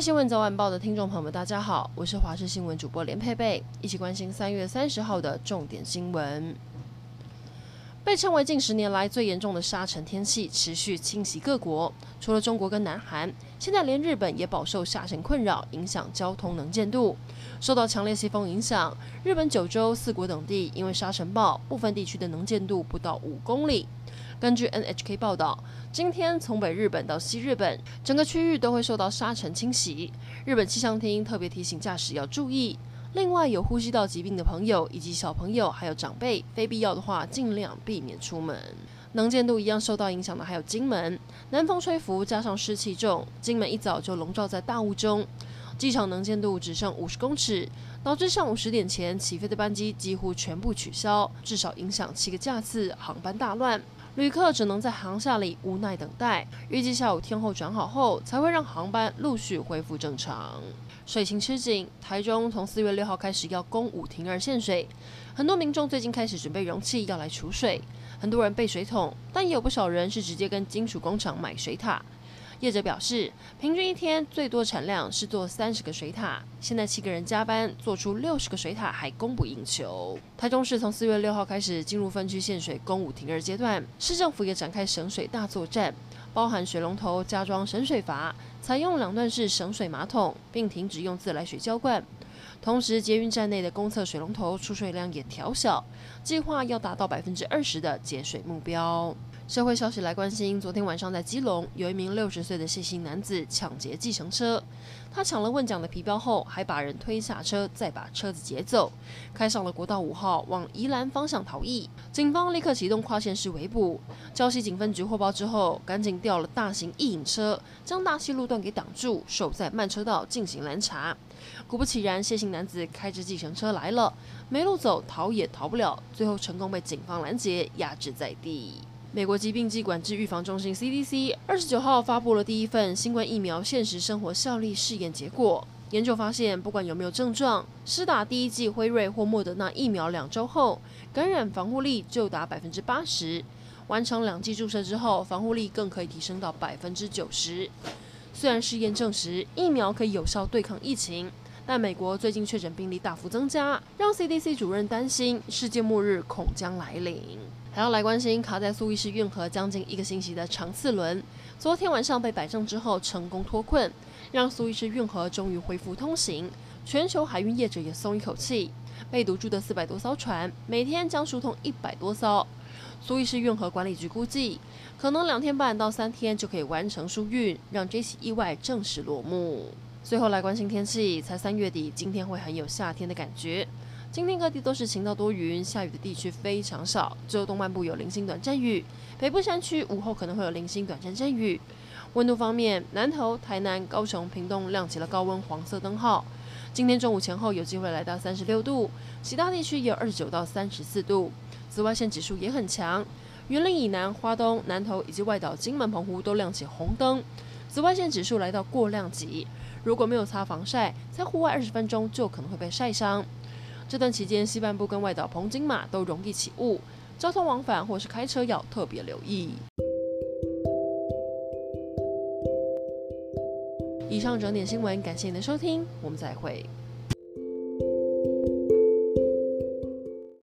新闻早晚报的听众朋友们，大家好，我是华视新闻主播连佩佩，一起关心三月三十号的重点新闻。被称为近十年来最严重的沙尘天气持续侵袭各国，除了中国跟南韩，现在连日本也饱受沙尘困扰，影响交通能见度。受到强烈西风影响，日本九州四国等地因为沙尘暴，部分地区的能见度不到五公里。根据 NHK 报道，今天从北日本到西日本，整个区域都会受到沙尘侵袭。日本气象厅特别提醒驾驶要注意。另外，有呼吸道疾病的朋友以及小朋友，还有长辈，非必要的话尽量避免出门。能见度一样受到影响的还有金门，南风吹拂加上湿气重，金门一早就笼罩在大雾中，机场能见度只剩五十公尺，导致上午十点前起飞的班机几乎全部取消，至少影响七个架次，航班大乱。旅客只能在航厦里无奈等待，预计下午天候转好后才会让航班陆续恢复正常。水情吃紧，台中从四月六号开始要供五停二限水，很多民众最近开始准备容器要来储水，很多人备水桶，但也有不少人是直接跟金属工厂买水塔。业者表示，平均一天最多产量是做三十个水塔，现在七个人加班做出六十个水塔，还供不应求。台中市从四月六号开始进入分区限水、供五停二阶段，市政府也展开省水大作战，包含水龙头加装省水阀，采用两段式省水马桶，并停止用自来水浇灌。同时，捷运站内的公厕水龙头出水量也调小，计划要达到百分之二十的节水目标。社会消息来关心，昨天晚上在基隆有一名六十岁的谢姓男子抢劫计程车，他抢了问奖的皮包后，还把人推下车，再把车子劫走，开上了国道五号往宜兰方向逃逸。警方立刻启动跨县市围捕，礁溪警分局获报之后，赶紧调了大型异影车，将大溪路段给挡住，守在慢车道进行拦查。果不其然，谢姓男子开着计程车来了，没路走，逃也逃不了，最后成功被警方拦截，压制在地。美国疾病及管制预防中心 （CDC） 二十九号发布了第一份新冠疫苗现实生活效力试验结果。研究发现，不管有没有症状，施打第一剂辉瑞或莫德纳疫苗两周后，感染防护力就达百分之八十；完成两剂注射之后，防护力更可以提升到百分之九十。虽然试验证实疫苗可以有效对抗疫情，但美国最近确诊病例大幅增加，让 CDC 主任担心世界末日恐将来临。还要来关心卡在苏伊士运河将近一个星期的长次轮，昨天晚上被摆正之后成功脱困，让苏伊士运河终于恢复通行，全球海运业者也松一口气。被堵住的四百多艘船，每天将疏通一百多艘。苏伊士运河管理局估计，可能两天半到三天就可以完成疏运，让这起意外正式落幕。最后来关心天气，才三月底，今天会很有夏天的感觉。今天各地都是晴到多云，下雨的地区非常少，只有东半部有零星短暂雨，北部山区午后可能会有零星短暂阵雨。温度方面，南投、台南、高雄、屏东亮起了高温黄色灯号，今天中午前后有机会来到三十六度，其他地区也有二十九到三十四度。紫外线指数也很强，云林以南、花东、南投以及外岛、金门、澎湖都亮起红灯，紫外线指数来到过量级，如果没有擦防晒，在户外二十分钟就可能会被晒伤。这段期间，西半部跟外岛澎金马都容易起雾，交通往返或是开车要特别留意。以上整点新闻，感谢您的收听，我们再会。